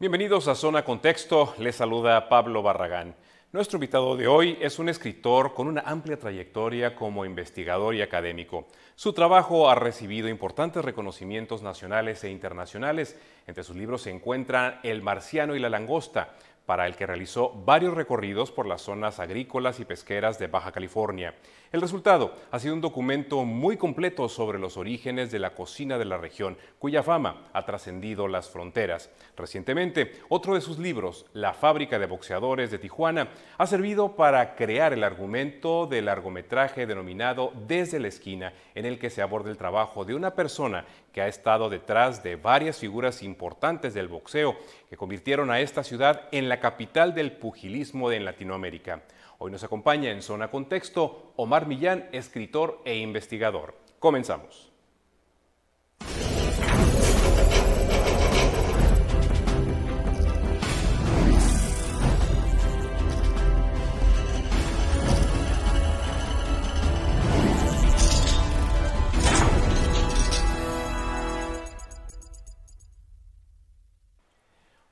Bienvenidos a Zona Contexto, les saluda Pablo Barragán. Nuestro invitado de hoy es un escritor con una amplia trayectoria como investigador y académico. Su trabajo ha recibido importantes reconocimientos nacionales e internacionales. Entre sus libros se encuentran El marciano y la langosta, para el que realizó varios recorridos por las zonas agrícolas y pesqueras de Baja California. El resultado ha sido un documento muy completo sobre los orígenes de la cocina de la región, cuya fama ha trascendido las fronteras. Recientemente, otro de sus libros, La fábrica de boxeadores de Tijuana, ha servido para crear el argumento del largometraje denominado Desde la esquina, en el que se aborda el trabajo de una persona que ha estado detrás de varias figuras importantes del boxeo que convirtieron a esta ciudad en la capital del pugilismo en Latinoamérica. Hoy nos acompaña en Zona Contexto Omar Millán, escritor e investigador. Comenzamos.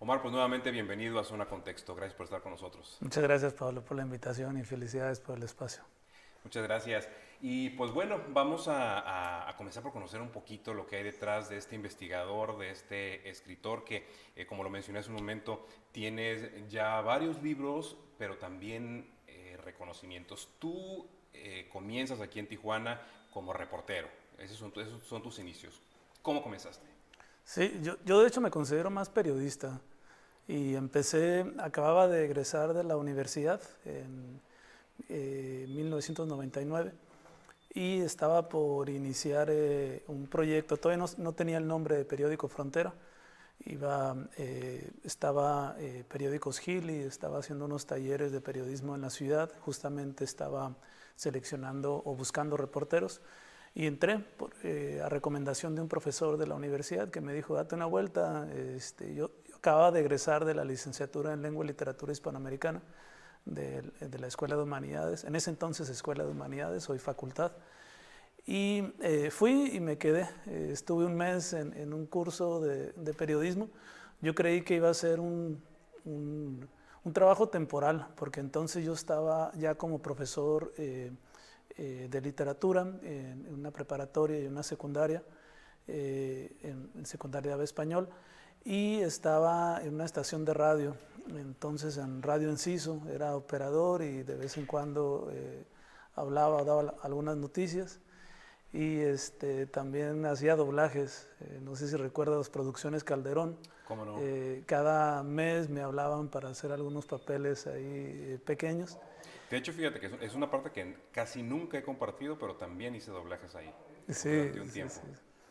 Omar, pues nuevamente bienvenido a Zona Contexto. Gracias por estar con nosotros. Muchas gracias, Pablo, por la invitación y felicidades por el espacio. Muchas gracias. Y pues bueno, vamos a, comenzar por conocer un poquito lo que hay detrás de este investigador, de este escritor que, eh, como lo mencioné hace un momento, tienes ya varios libros, pero también eh, reconocimientos. Tú eh, comienzas aquí en Tijuana como reportero. Esos son, esos son tus inicios. ¿Cómo comenzaste? Sí, yo, yo de hecho me considero más periodista y empecé, acababa de egresar de la universidad en 1999 eh, y estaba por iniciar eh, un proyecto, todavía no, tenía el nombre de Periódico Frontera, iba, eh, estaba Periódicos Gil y estaba haciendo unos talleres de periodismo en la ciudad, justamente estaba seleccionando o buscando reporteros y entré a recomendación de un profesor de la universidad que me dijo, date una vuelta, este, yo, acaba de egresar de la licenciatura en Lengua y Literatura Hispanoamericana de, la Escuela de Humanidades, en ese entonces Escuela de Humanidades, hoy facultad. Y eh, fui y me quedé. Eh, estuve un mes en, un curso de, periodismo. Yo creí que iba a ser un, un, trabajo temporal, porque entonces yo estaba ya como profesor eh, de literatura en, una preparatoria y una secundaria, en, en secundaria de español y estaba en una estación de radio, entonces en Radio Enciso, era operador y de vez en cuando eh, hablaba o daba algunas noticias y este, también hacía doblajes, eh, no sé si recuerdas las producciones Calderón. ¿Cómo no? Eh, cada mes me hablaban para hacer algunos papeles ahí pequeños. De hecho, fíjate que es una parte que casi nunca he compartido, pero también hice doblajes ahí. Sí, durante un tiempo. Sí,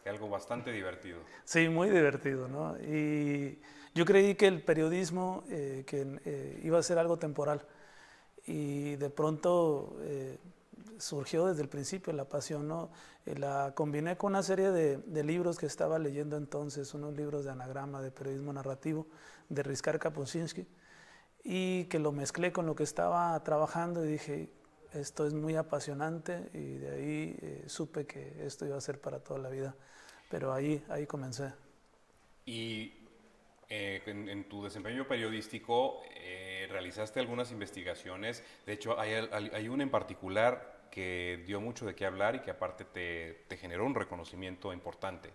algo bastante divertido. Sí, muy divertido, ¿no? Y yo creí que el periodismo eh, que, eh, iba a ser algo temporal y de pronto eh, surgió desde el principio la pasión, ¿no? la combiné con una serie de, de, libros que estaba leyendo entonces, unos libros de anagrama, de periodismo narrativo, de Rizkar Kapuscinski, y que lo mezclé con lo que estaba trabajando y dije, esto es muy apasionante y de ahí supe que esto iba a ser para toda la vida pero ahí, ahí comencé. Y eh, en, tu desempeño periodístico eh, realizaste algunas investigaciones, de hecho hay, hay, una en particular que dio mucho de qué hablar y que aparte te, te generó un reconocimiento importante.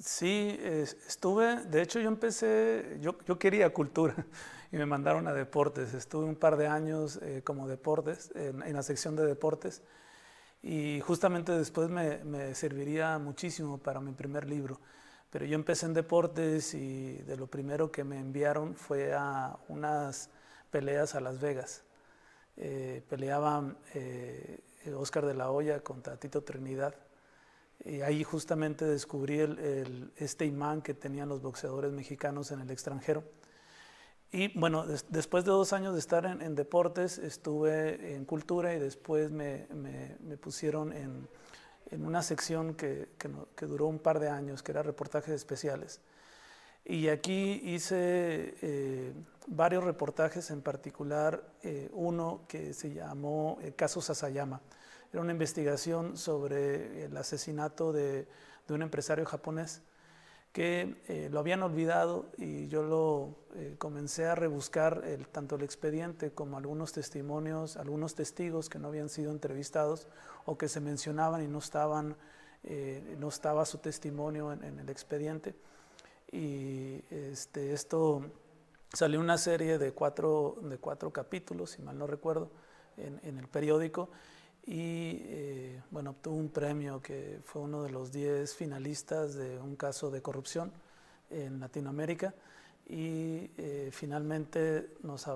Sí, estuve, de hecho yo empecé, yo, yo, quería cultura y me mandaron a deportes, estuve un par de años eh, como deportes, en, en, la sección de deportes y justamente después me, serviría muchísimo para mi primer libro. Pero yo empecé en deportes y de lo primero que me enviaron fue a unas peleas a Las Vegas. Eh, peleaba eh, Oscar de la Hoya contra Tito Trinidad. Y ahí justamente descubrí el, este imán que tenían los boxeadores mexicanos en el extranjero. Y bueno, después de dos años de estar en, deportes, estuve en cultura y después me, pusieron en, una sección que, duró un par de años, que era reportajes especiales. Y aquí hice eh, varios reportajes, en particular eh, uno que se llamó eh, Caso Sasayama. Era una investigación sobre el asesinato de un empresario japonés que lo habían olvidado y yo lo comencé a rebuscar tanto el expediente como algunos testimonios, algunos testigos que no habían sido entrevistados o que se mencionaban y no estaban eh, no estaba su testimonio en, el expediente. Y este, esto salió una serie de cuatro, de cuatro capítulos, si mal no recuerdo, en, el periódico. Y eh, bueno, obtuvo un premio que fue uno de los diez finalistas de un caso de corrupción en Latinoamérica. Y eh, finalmente nos,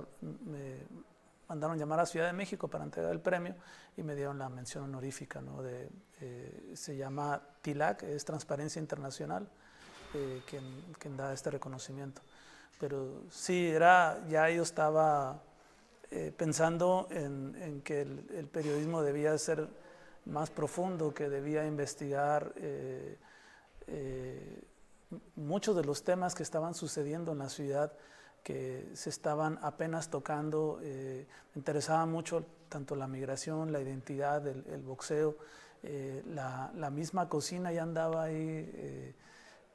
mandaron llamar a Ciudad de México para entregar el premio y me dieron la mención honorífica, ¿no? De, eh, se llama TILAC, es Transparencia Internacional, eh, quien, quien, da este reconocimiento. Pero sí, era, ya yo estaba eh, pensando en, que el, periodismo debía ser más profundo, que debía investigar muchos de los temas que estaban sucediendo en la ciudad que se estaban apenas tocando. Eh, me interesaba mucho tanto la migración, la identidad, el, boxeo, eh, la, misma cocina ya andaba ahí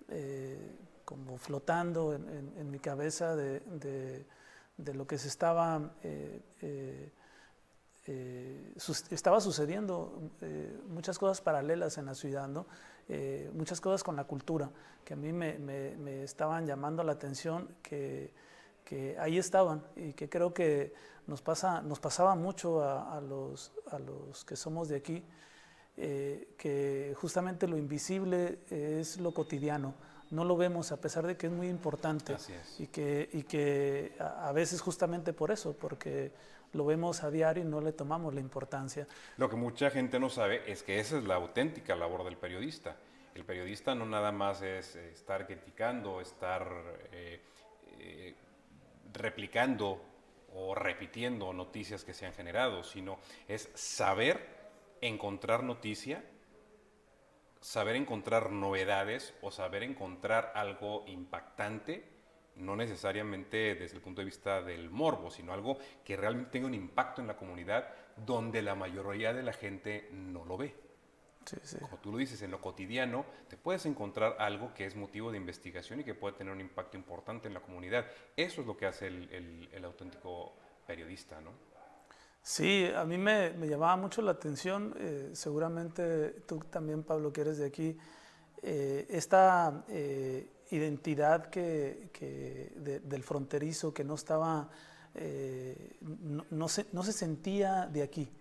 eh, como flotando en, mi cabeza de, lo que se estaba, estaba sucediendo, muchas cosas paralelas en la ciudad, muchas cosas con la cultura, que a mí me, me estaban llamando la atención, que que ahí estaban y que creo que nos, pasa, nos pasaba mucho a, los, a los que somos de aquí, eh, que justamente lo invisible es lo cotidiano, no lo vemos a pesar de que es muy importante y que, y que a, veces justamente por eso, porque lo vemos a diario y no le tomamos la importancia. Lo que mucha gente no sabe es que esa es la auténtica labor del periodista. El periodista no nada más es estar criticando, estar... Eh, eh, replicando o repitiendo noticias que se han generado, sino es saber encontrar noticia, saber encontrar novedades o saber encontrar algo impactante, no necesariamente desde el punto de vista del morbo, sino algo que realmente tenga un impacto en la comunidad donde la mayoría de la gente no lo ve. Como tú lo dices, en lo cotidiano te puedes encontrar algo que es motivo de investigación y que puede tener un impacto importante en la comunidad. Eso es lo que hace el, auténtico periodista, ¿no? Sí, a mí me, llamaba mucho la atención, eh, seguramente tú también, Pablo, que eres de aquí, eh, esta eh, identidad que, del fronterizo que no estaba, no, se, sentía de aquí.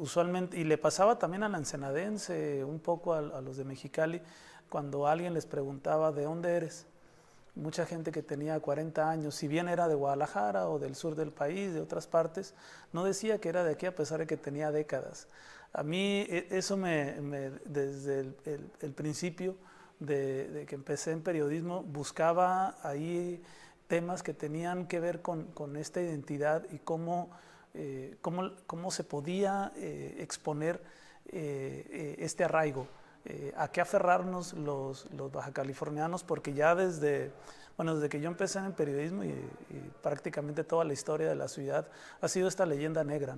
Usualmente, y le pasaba también a la ensenadense, un poco a, los de Mexicali, cuando alguien les preguntaba de dónde eres. Mucha gente que tenía 40 años, si bien era de Guadalajara o del sur del país, de otras partes, no decía que era de aquí a pesar de que tenía décadas. A mí e, eso me, desde el, principio de, que empecé en periodismo, buscaba ahí temas que tenían que ver con, esta identidad y cómo eh, cómo, cómo, se podía eh, exponer eh, este arraigo, a qué aferrarnos los, los baja californianos, porque ya desde, bueno, desde que yo empecé en el periodismo y, prácticamente toda la historia de la ciudad ha sido esta leyenda negra.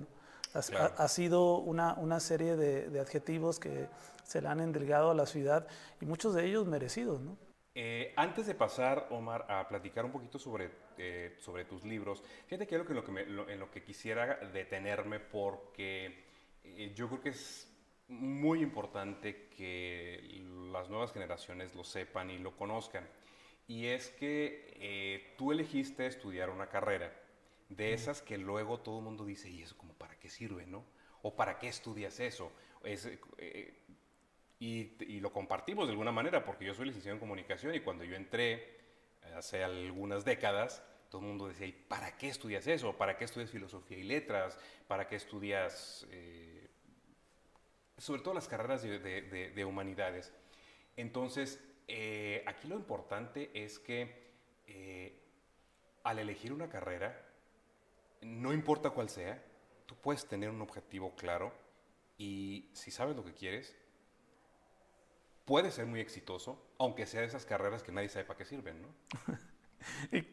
Ha, sido una, una serie de, de, adjetivos que se le han endilgado a la ciudad y muchos de ellos merecidos. ¿no? Eh, antes de pasar, Omar, a platicar un poquito sobre, eh, sobre tus libros, fíjate que algo que en, lo que en lo que quisiera detenerme porque eh, yo creo que es muy importante que las nuevas generaciones lo sepan y lo conozcan. Y es que tú elegiste estudiar una carrera de esas que luego todo el mundo dice, ¿y eso como para qué sirve, no? ¿O para qué estudias eso? Es, y, lo compartimos de alguna manera, porque yo soy licenciado en comunicación y cuando yo entré eh, hace algunas décadas, todo el mundo decía, ¿y para qué estudias eso? ¿Para qué estudias filosofía y letras? ¿Para qué estudias, eh, sobre todo las carreras de, humanidades? Entonces, eh, aquí lo importante es que al elegir una carrera, no importa cuál sea, tú puedes tener un objetivo claro y si sabes lo que quieres, puede ser muy exitoso, aunque sea de esas carreras que nadie sabe para qué sirven, ¿no?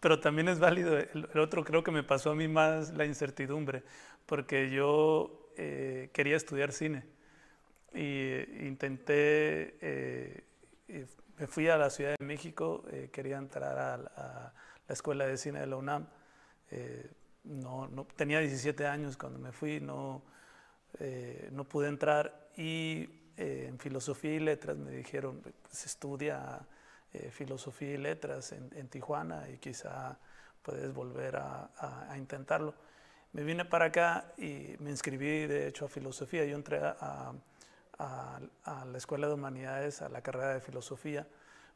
pero también es válido, el, otro creo que me pasó a mí más la incertidumbre, porque yo eh, quería estudiar cine y intenté, eh, me fui a la Ciudad de México, eh, quería entrar a, la Escuela de Cine de la UNAM. Eh, no, no, tenía 17 años cuando me fui, no, no pude entrar y en Filosofía y Letras me dijeron, pues estudia Filosofía y Letras en, Tijuana y quizá puedes volver a, a, intentarlo. Me vine para acá y me inscribí de hecho a Filosofía. Yo entré a a, la Escuela de Humanidades, a la carrera de Filosofía,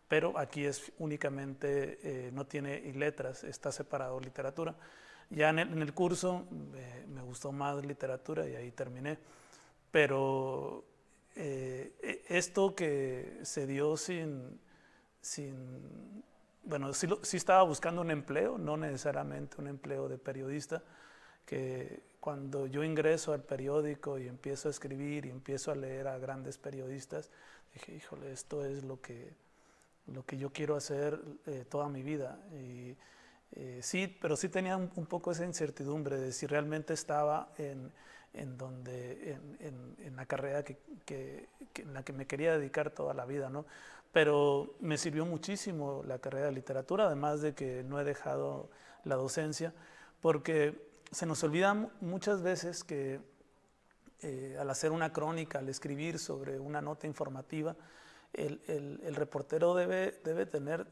pero aquí es únicamente, eh, no tiene letras, está separado literatura. Ya en el, curso me gustó más literatura y ahí terminé, pero eh, e, esto que se dio sin, sin bueno, sí, sí, estaba buscando un empleo, no necesariamente un empleo de periodista, que cuando yo ingreso al periódico y empiezo a escribir y empiezo a leer a grandes periodistas, dije, híjole, esto es lo que, lo que yo quiero hacer eh, toda mi vida. Y, eh, sí, pero sí tenía un, poco esa incertidumbre de si realmente estaba en, en donde, en, en, la carrera que, que, en la que me quería dedicar toda la vida, ¿no? Pero me sirvió muchísimo la carrera de literatura, además de que no he dejado la docencia, porque se nos olvida muchas veces que eh, al hacer una crónica, al escribir sobre una nota informativa, el, el, reportero debe, debe tener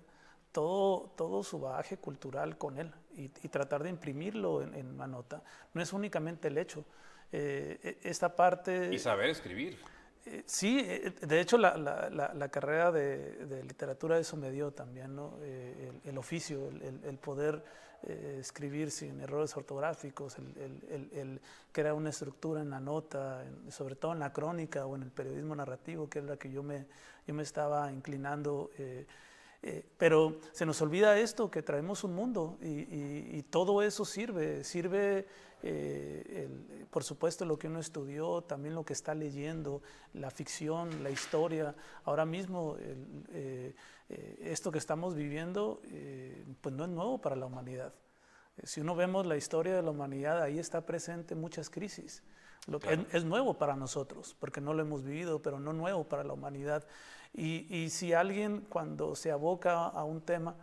todo, todo su bagaje cultural con él y, tratar de imprimirlo en, en, una nota. No es únicamente el hecho. Eh, e, esta parte... Y saber escribir. Eh, sí, de hecho la, la, la, carrera de, de, literatura eso me dio también, ¿no? el, el, oficio, el, el poder eh, escribir sin errores ortográficos, el, el, crear una estructura en la nota, sobre todo en la crónica o en el periodismo narrativo, que es la que yo me, yo me estaba inclinando. Eh, eh, pero se nos olvida esto, que traemos un mundo y, y, todo eso sirve, sirve por supuesto lo que uno estudió, también lo que está leyendo, la ficción, la historia. Ahora mismo eh, esto que estamos viviendo eh, pues no es nuevo para la humanidad. Eh, si uno vemos la historia de la humanidad, ahí está presente muchas crisis. Lo que es, nuevo para nosotros, porque no lo hemos vivido, pero no nuevo para la humanidad. Y, y, si alguien cuando se aboca a un tema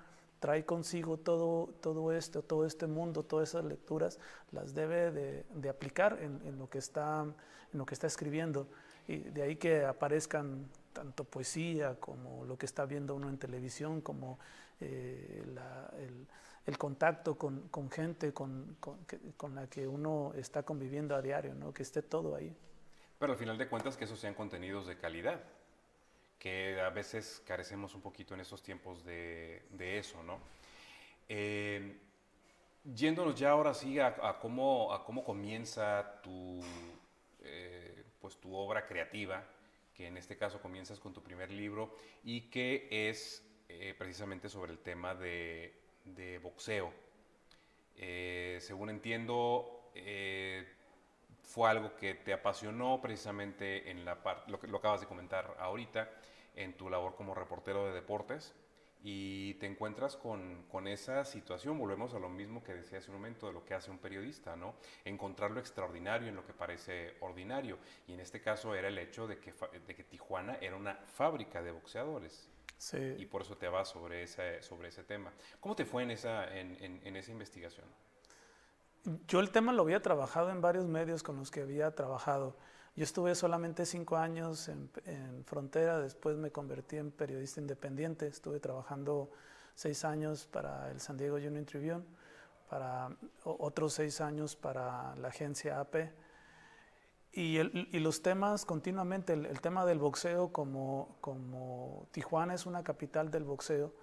trae consigo todo, todo esto, todo este mundo, todas esas lecturas, las debe de, de aplicar en, en, lo que está, en lo que está escribiendo. Y de ahí que aparezcan tanto poesía como lo que está viendo uno en televisión, como eh, el, contacto con, gente con, la que uno está conviviendo a diario, ¿no? que esté todo ahí. Pero al final de cuentas que esos sean contenidos de calidad, que a veces carecemos un poquito en estos tiempos de, eso, ¿no? Eh, yéndonos ya ahora sí a, cómo, cómo comienza tu, eh, pues tu obra creativa, que en este caso comienzas con tu primer libro y que es eh, precisamente sobre el tema de, boxeo. Según entiendo, fue algo que te apasionó precisamente en la parte, lo que lo acabas de comentar ahorita, en tu labor como reportero de deportes y te encuentras con, con, esa situación, volvemos a lo mismo que decía hace un momento de lo que hace un periodista, ¿no? Encontrar lo extraordinario en lo que parece ordinario. Y en este caso era el hecho de que, de que Tijuana era una fábrica de boxeadores. Sí. Y por eso te vas sobre ese, sobre ese tema. ¿Cómo te fue en esa, en, en, en esa investigación? Yo el tema lo había trabajado en varios medios con los que había trabajado. Yo estuve solamente cinco años en, Frontera, después me convertí en periodista independiente, estuve trabajando seis años para el San Diego Union Tribune, para otros seis años para la agencia AP. Y, los temas continuamente, el, tema del boxeo, como, como Tijuana es una capital del boxeo,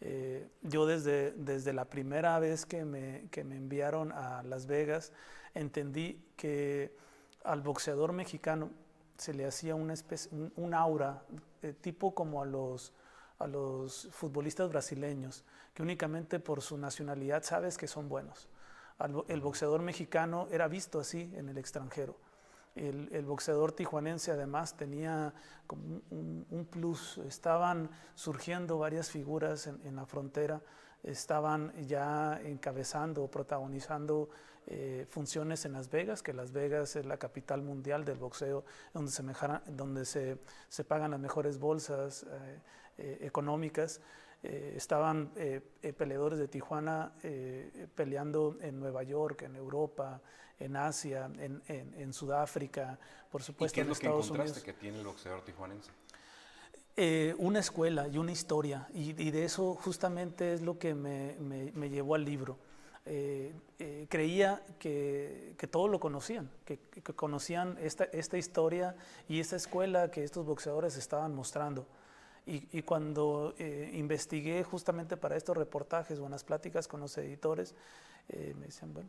eh, yo desde, desde la primera vez que me, que me enviaron a Las Vegas entendí que al boxeador mexicano se le hacía una especie, un, aura, eh, tipo como a los, a los futbolistas brasileños, que únicamente por su nacionalidad sabes que son buenos. el boxeador mexicano era visto así en el extranjero. El, boxeador tijuanense además tenía como un, plus, estaban surgiendo varias figuras en, en la frontera, estaban ya encabezando o protagonizando eh, funciones en Las Vegas, que Las Vegas es la capital mundial del boxeo, donde se, donde se, se pagan las mejores bolsas. Eh, económicas. estaban peleadores de Tijuana peleando en Nueva York, en Europa, en Asia, en, Sudáfrica, por supuesto ¿Y qué es lo Estados que encontraste Unidos. que tiene el boxeador tijuanense? Eh, una escuela y una historia, y, de eso justamente es lo que me, me, llevó al libro. Eh, eh, creía que, que, todo lo conocían, que, conocían esta, esta historia y esta escuela que estos boxeadores estaban mostrando. Y, cuando investigué justamente para estos reportajes o en las pláticas con los editores, me decían, bueno,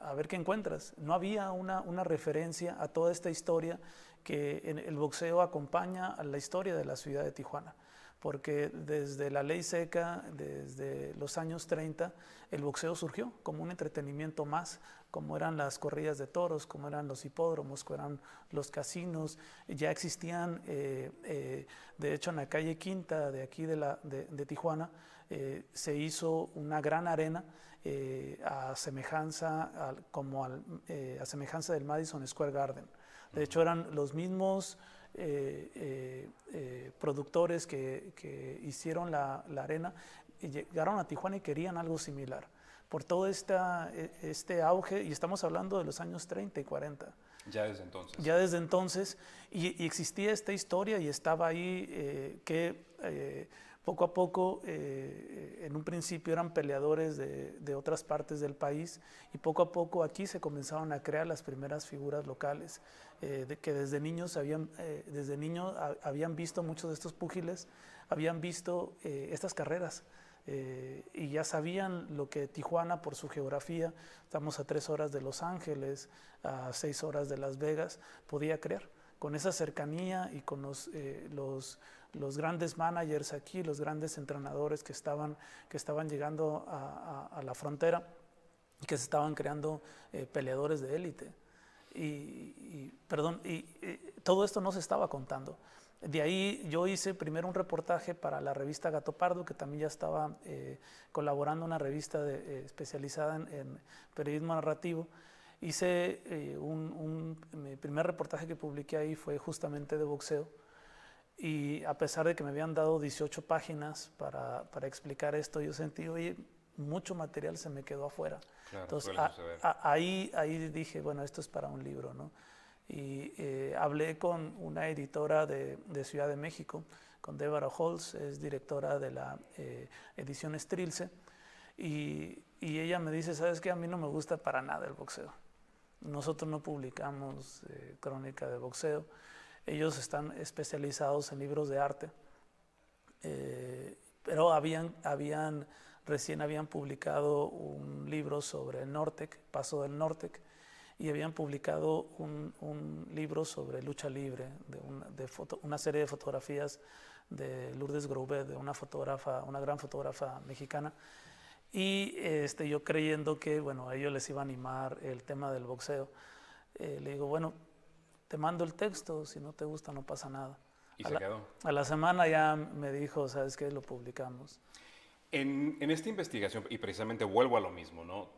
a, ver qué encuentras. No había una, una, referencia a toda esta historia que en el boxeo acompaña a la historia de la ciudad de Tijuana, porque desde la ley seca, desde los años 30, el boxeo surgió como un entretenimiento más, como eran las corridas de toros, como eran los hipódromos, como eran los casinos, ya existían, eh, eh, de hecho en la calle Quinta de aquí de, la, de, de Tijuana, eh, se hizo una gran arena a semejanza, como al, a semejanza del Madison Square Garden. De hecho, eran los mismos eh, eh, eh, productores que, que hicieron la, la, arena y llegaron a Tijuana y querían algo similar. Por todo esta, e, este auge, y estamos hablando de los años 30 y 40. Ya desde entonces. Ya desde entonces, y, y existía esta historia y estaba ahí que poco a poco, eh, en un principio eran peleadores de, otras partes del país y poco a poco aquí se comenzaron a crear las primeras figuras locales, eh, que desde niños, habían, eh, visto muchos de estos púgiles, habían visto estas carreras. y ya sabían lo que Tijuana, por su geografía, estamos a tres horas de Los Ángeles, a seis horas de Las Vegas, podía crear. Con esa cercanía y con los los grandes managers aquí, los grandes entrenadores que estaban, que estaban llegando a, la frontera y que se estaban creando eh, peleadores de élite. Y, perdón, y, todo esto no se estaba contando. De ahí yo hice primero un reportaje para la revista Gato Pardo, que también ya estaba eh, colaborando en una revista eh, especializada en, periodismo narrativo. Hice un, mi primer reportaje que publiqué ahí fue justamente de boxeo y a pesar de que me habían dado 18 páginas para, para explicar esto, yo sentí, oye, mucho material se me quedó afuera. Entonces, ahí, ahí dije, bueno, esto es para un libro, ¿no? Y eh, hablé con una editora de, de, Ciudad de México, con Deborah Holz, es directora de la eh, edición Strilce, y, y, ella me dice, ¿sabes qué? A mí no me gusta para nada el boxeo. Nosotros no publicamos eh, crónica de boxeo. Ellos están especializados en libros de arte, eh, pero habían, habían, recién habían publicado un libro sobre el Nortec, Paso del Nortec, y habían publicado un, un libro sobre lucha libre, de, una, de foto, una serie de fotografías de Lourdes Groubet, de una fotógrafa, una gran fotógrafa mexicana. Y este, yo creyendo que, bueno, a ellos les iba a animar el tema del boxeo, eh, le digo, bueno, te mando el texto, si no te gusta no pasa nada. Y se quedó. A la semana ya me dijo, ¿sabes qué? Lo publicamos. En, en, esta investigación, y precisamente vuelvo a lo mismo, ¿no?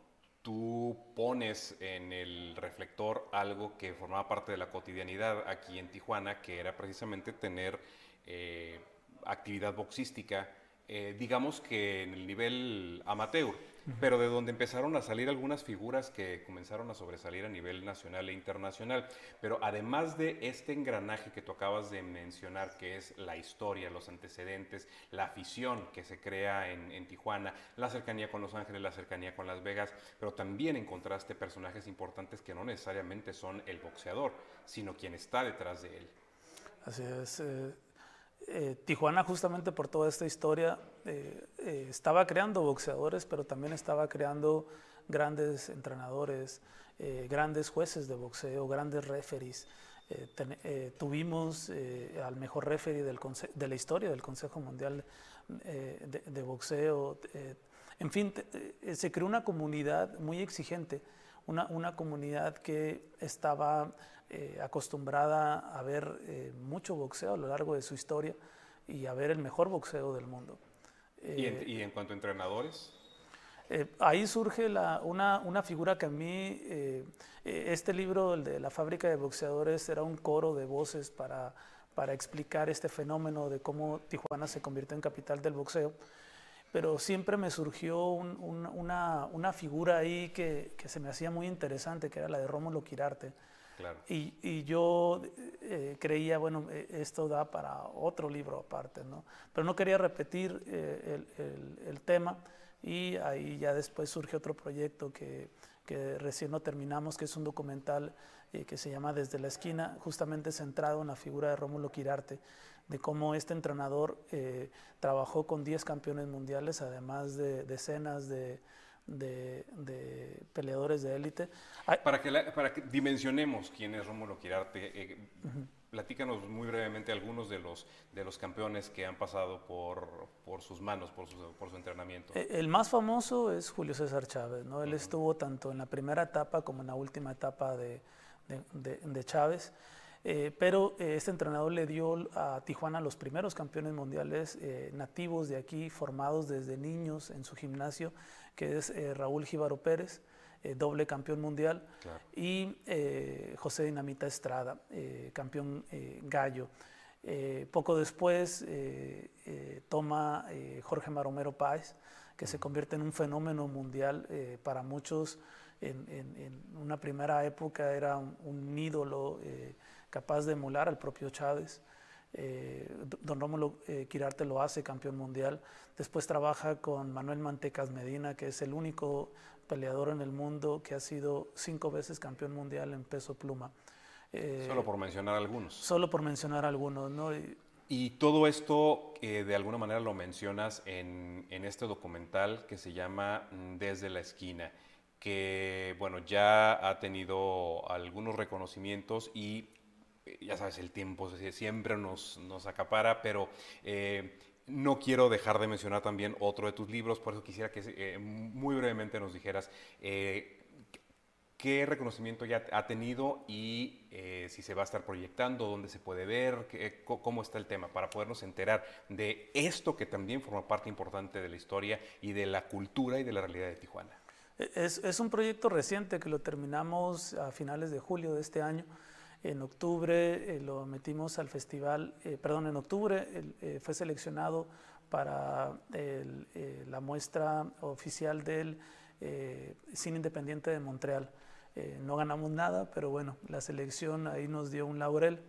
Tú pones en el reflector algo que formaba parte de la cotidianidad aquí en Tijuana, que era precisamente tener eh, actividad boxística, eh, digamos que en el nivel amateur pero de donde empezaron a salir algunas figuras que comenzaron a sobresalir a nivel nacional e internacional. Pero además de este engranaje que tú acabas de mencionar, que es la historia, los antecedentes, la afición que se crea en, en Tijuana, la cercanía con Los Ángeles, la cercanía con Las Vegas, pero también encontraste personajes importantes que no necesariamente son el boxeador, sino quien está detrás de él. Así es. Eh, eh, Tijuana justamente por toda esta historia eh, eh, estaba creando boxeadores, pero también estaba creando grandes entrenadores, grandes jueces de boxeo, grandes referees. tuvimos al mejor referee de la historia del Consejo Mundial de, de, Boxeo. en fin, se creó una comunidad muy exigente, una, una comunidad que estaba eh, acostumbrada a ver eh, mucho boxeo a lo largo de su historia y a ver el mejor boxeo del mundo. ¿Y, en, ¿Y, en, cuanto a entrenadores? Eh, ahí surge la, una, una, figura que a mí, este libro, el de la fábrica de boxeadores, era un coro de voces para, para explicar este fenómeno de cómo Tijuana se convirtió en capital del boxeo. Pero siempre me surgió una, una, figura ahí que, que, se me hacía muy interesante, que era la de Rómulo Quirarte. Y, yo eh, creía, bueno, eh, esto da para otro libro aparte, ¿no? Pero no quería repetir eh, el, tema y ahí ya después surge otro proyecto que, recién no terminamos, que es un documental eh, que se llama Desde la esquina, justamente centrado en la figura de Rómulo Quirarte, de cómo este entrenador trabajó con 10 campeones mundiales, además de decenas de, de, peleadores de élite. Para que, para que dimensionemos quién es Rómulo Quirarte, eh, platícanos muy brevemente algunos de los, de los campeones que han pasado por, por sus manos, por su, por su entrenamiento. El más famoso es Julio César Chávez, ¿no? Él estuvo tanto en la primera etapa como en la última etapa de de, Chávez. Eh, pero eh, este entrenador le dio a Tijuana los primeros campeones mundiales eh, nativos de aquí, formados desde niños en su gimnasio, que es Raúl Gíbaro Pérez, doble campeón mundial, y José Dinamita Estrada, campeón gallo. poco después toma Jorge Maromero Páez, que se convierte en un fenómeno mundial para muchos en, una primera época era un, ídolo eh, capaz de emular al propio Chávez. Eh, don Rómulo eh, Quirarte lo hace campeón mundial. Después trabaja con Manuel Mantecas Medina, que es el único peleador en el mundo que ha sido cinco veces campeón mundial en peso pluma. solo por mencionar algunos. Solo por mencionar algunos, ¿no? Y, todo esto de alguna manera lo mencionas en, en este documental que se llama mm, Desde la esquina que bueno, ya ha tenido algunos reconocimientos y eh, ya sabes, el tiempo siempre nos, nos acapara, pero eh, no quiero dejar de mencionar también otro de tus libros, por eso quisiera que eh, muy brevemente nos dijeras qué reconocimiento ya ha tenido y si se va a estar proyectando, dónde se puede ver, cómo está el tema, para podernos enterar de esto que también forma parte importante de la historia y de la cultura y de la realidad de Tijuana. Es, un proyecto reciente que lo terminamos a finales de julio de este año. En octubre eh, lo metimos al festival, eh, perdón, en octubre eh, fue seleccionado para la muestra oficial del Cine Independiente de Montreal. no ganamos nada, pero bueno, la selección ahí nos dio un laurel.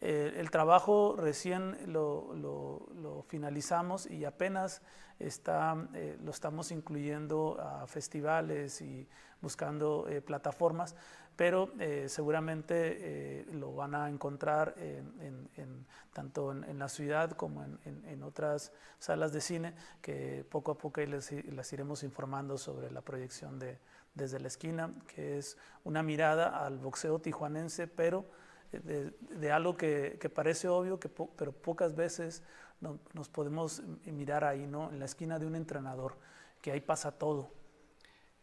el trabajo recién lo, lo finalizamos y apenas está, lo estamos incluyendo a festivales y buscando plataformas, pero eh, seguramente lo van a encontrar en, tanto en, la ciudad como en, otras salas de cine, que poco a poco les, las iremos informando sobre la proyección de Desde la Esquina, que es una mirada al boxeo tijuanense, pero de, algo que, que, parece obvio, que pero pocas veces nos podemos mirar ahí, ¿no? En la esquina de un entrenador, que ahí pasa todo.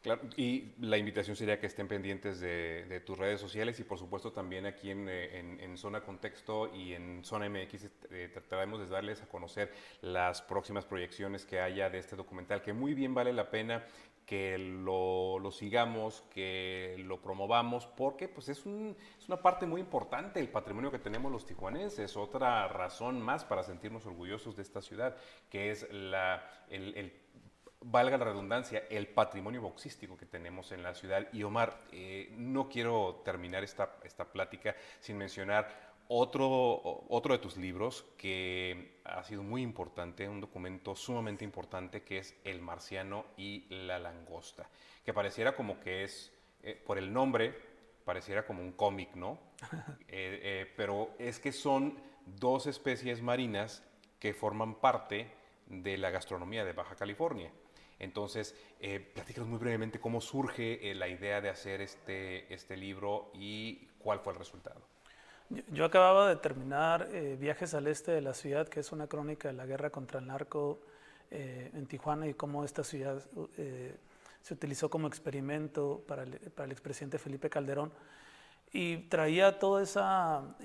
Claro, y la invitación sería que estén pendientes de, tus redes sociales y por supuesto también aquí en, en, Zona Contexto y en Zona MX eh, trataremos de darles a conocer las próximas proyecciones que haya de este documental, que muy bien vale la pena que lo, sigamos, que lo promovamos, porque pues es, un, es, una parte muy importante del patrimonio que tenemos los tijuanenses, otra razón más para sentirnos orgullosos de esta ciudad, que es la, el, valga la redundancia, el patrimonio boxístico que tenemos en la ciudad. Y Omar, eh, no quiero terminar esta, esta plática sin mencionar otro, otro de tus libros que ha sido muy importante, un documento sumamente importante que es El marciano y la langosta, que pareciera como que es, eh, por el nombre, pareciera como un cómic, ¿no? Eh, eh, pero es que son dos especies marinas que forman parte de la gastronomía de Baja California. Entonces, eh, platícanos muy brevemente cómo surge la idea de hacer este, este libro y cuál fue el resultado. Yo acababa de terminar eh, Viajes al Este de la Ciudad, que es una crónica de la guerra contra el narco eh, en Tijuana y cómo esta ciudad eh, se utilizó como experimento para el, para el expresidente Felipe Calderón. Y traía toda esa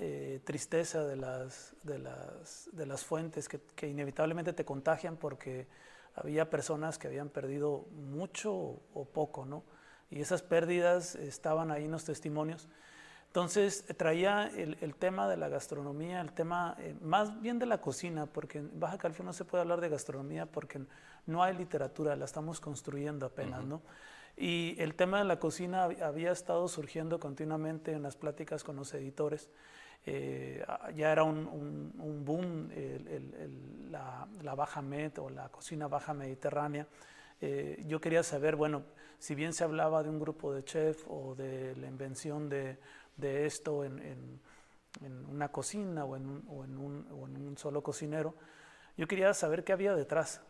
tristeza de las, de las, de las fuentes que, que, inevitablemente te contagian porque había personas que habían perdido mucho o poco, ¿no? Y esas pérdidas estaban ahí en los testimonios. Entonces traía el, tema de la gastronomía, el tema eh, más bien de la cocina, porque en Baja California no se puede hablar de gastronomía porque no hay literatura, la estamos construyendo apenas, ¿no? Y el tema de la cocina había estado surgiendo continuamente en las pláticas con los editores. Eh, ya era un, boom la, baja med o la cocina baja mediterránea. Eh, yo quería saber, bueno, si bien se hablaba de un grupo de chef o de la invención de, esto en, una cocina o en, un, solo cocinero, yo quería saber qué había detrás.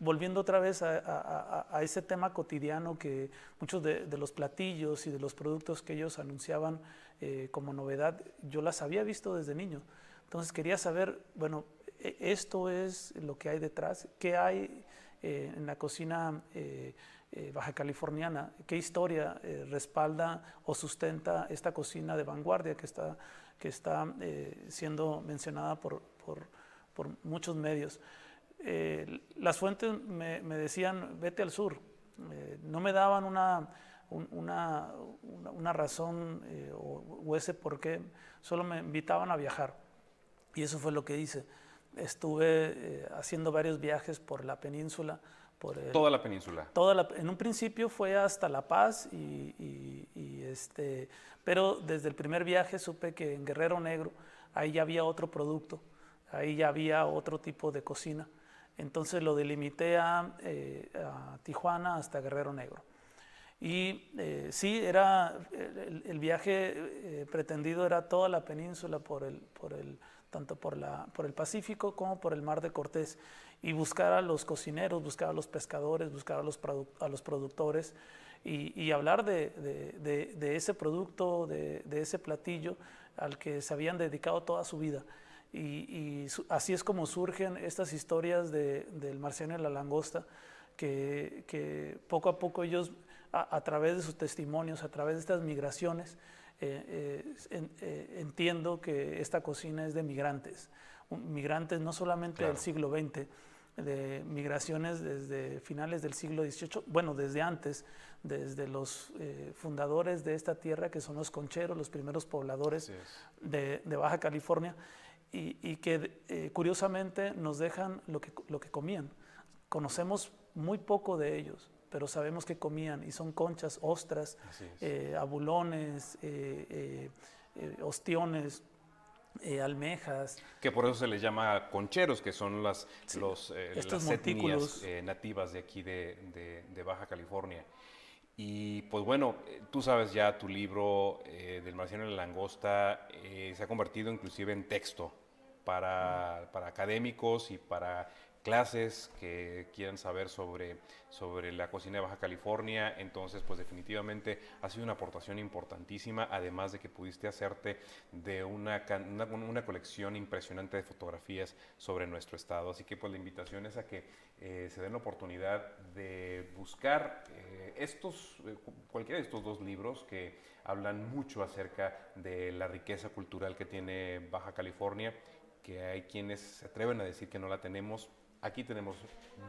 Volviendo otra vez a, a, a ese tema cotidiano que muchos de, de, los platillos y de los productos que ellos anunciaban eh, como novedad, yo las había visto desde niño. Entonces quería saber, bueno, e, esto es lo que hay detrás, qué hay eh, en la cocina eh, eh, baja californiana, qué historia respalda o sustenta esta cocina de vanguardia que está, que está siendo mencionada por, por, por muchos medios. las fuentes me, me, decían, vete al sur, no me daban una, una, una, razón o, o, ese por qué, solo me invitaban a viajar. Y eso fue lo que hice estuve eh, haciendo varios viajes por la península. Por toda la península. Toda en un principio fue hasta La Paz, y, este, pero desde el primer viaje supe que en Guerrero Negro ahí ya había otro producto, ahí ya había otro tipo de cocina. Entonces lo delimité a, eh, Tijuana hasta Guerrero Negro. Y eh, sí, era el, viaje pretendido era toda la península por el, por el tanto por, la, por el Pacífico como por el Mar de Cortés, y buscar a los cocineros, buscar a los pescadores, buscar a los, a los productores y, hablar de, ese producto, de, ese platillo al que se habían dedicado toda su vida. Y, así es como surgen estas historias del marciano y la langosta, que, que poco a poco ellos, a, a través de sus testimonios, a través de estas migraciones, eh, eh, eh, entiendo que esta cocina es de migrantes, migrantes no solamente del siglo XX, de migraciones desde finales del siglo XVIII, bueno, desde antes, desde los fundadores de esta tierra, que son los concheros, los primeros pobladores de, Baja California, y, que curiosamente nos dejan lo que, lo que comían. Conocemos muy poco de ellos, pero sabemos que comían y son conchas, ostras, eh, abulones, eh, eh, ostiones, almejas. Que por eso se les llama concheros, que son las, los, las etnias nativas de aquí de, de, Baja California. Y pues bueno, tú sabes ya, tu libro del marciano y la langosta se ha convertido inclusive en texto para, para académicos y para clases que quieran saber sobre, sobre la cocina de Baja California. Entonces, pues definitivamente ha sido una aportación importantísima, además de que pudiste hacerte de una, una, colección impresionante de fotografías sobre nuestro estado. Así que pues la invitación es a que eh, se den la oportunidad de buscar eh, estos, eh, cualquiera de estos dos libros que hablan mucho acerca de la riqueza cultural que tiene Baja California que hay quienes se atreven a decir que no la tenemos, Aquí tenemos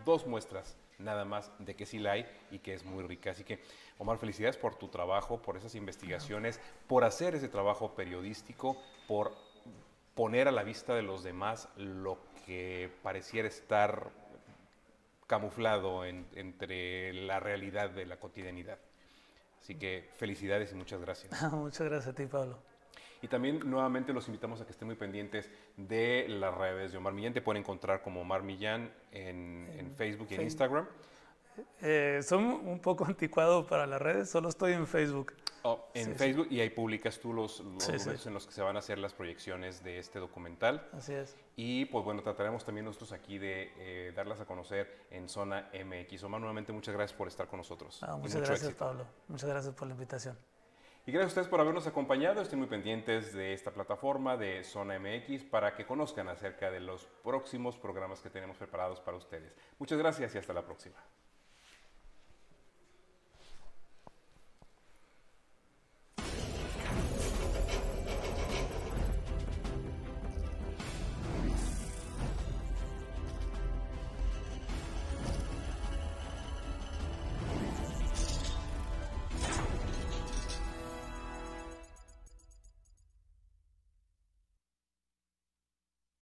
dos muestras nada más de que sí la hay y que es muy rica. Así que, Omar, felicidades por tu trabajo, por esas investigaciones, por hacer ese trabajo periodístico, por poner a la vista de los demás lo que pareciera estar camuflado entre la realidad de la cotidianidad. Así que felicidades y muchas gracias. muchas gracias a ti, Pablo. Y también nuevamente los invitamos a que estén muy pendientes de las redes de Omar Millán. Te pueden encontrar como Omar Millán en, Facebook y en Instagram. Eh, son un poco anticuado para las redes, solo estoy en Facebook. Oh, en Facebook y ahí publicas tú los, los en los que se van a hacer las proyecciones de este documental. Así es. Y pues bueno, trataremos también nosotros aquí de eh, darlas a conocer en Zona MX. Omar, nuevamente muchas gracias por estar con nosotros. Ah, muchas gracias, Pablo. Muchas gracias por la invitación. Y gracias a ustedes por habernos acompañado. Estén muy pendientes de esta plataforma de Zona MX para que conozcan acerca de los próximos programas que tenemos preparados para ustedes. Muchas gracias y hasta la próxima.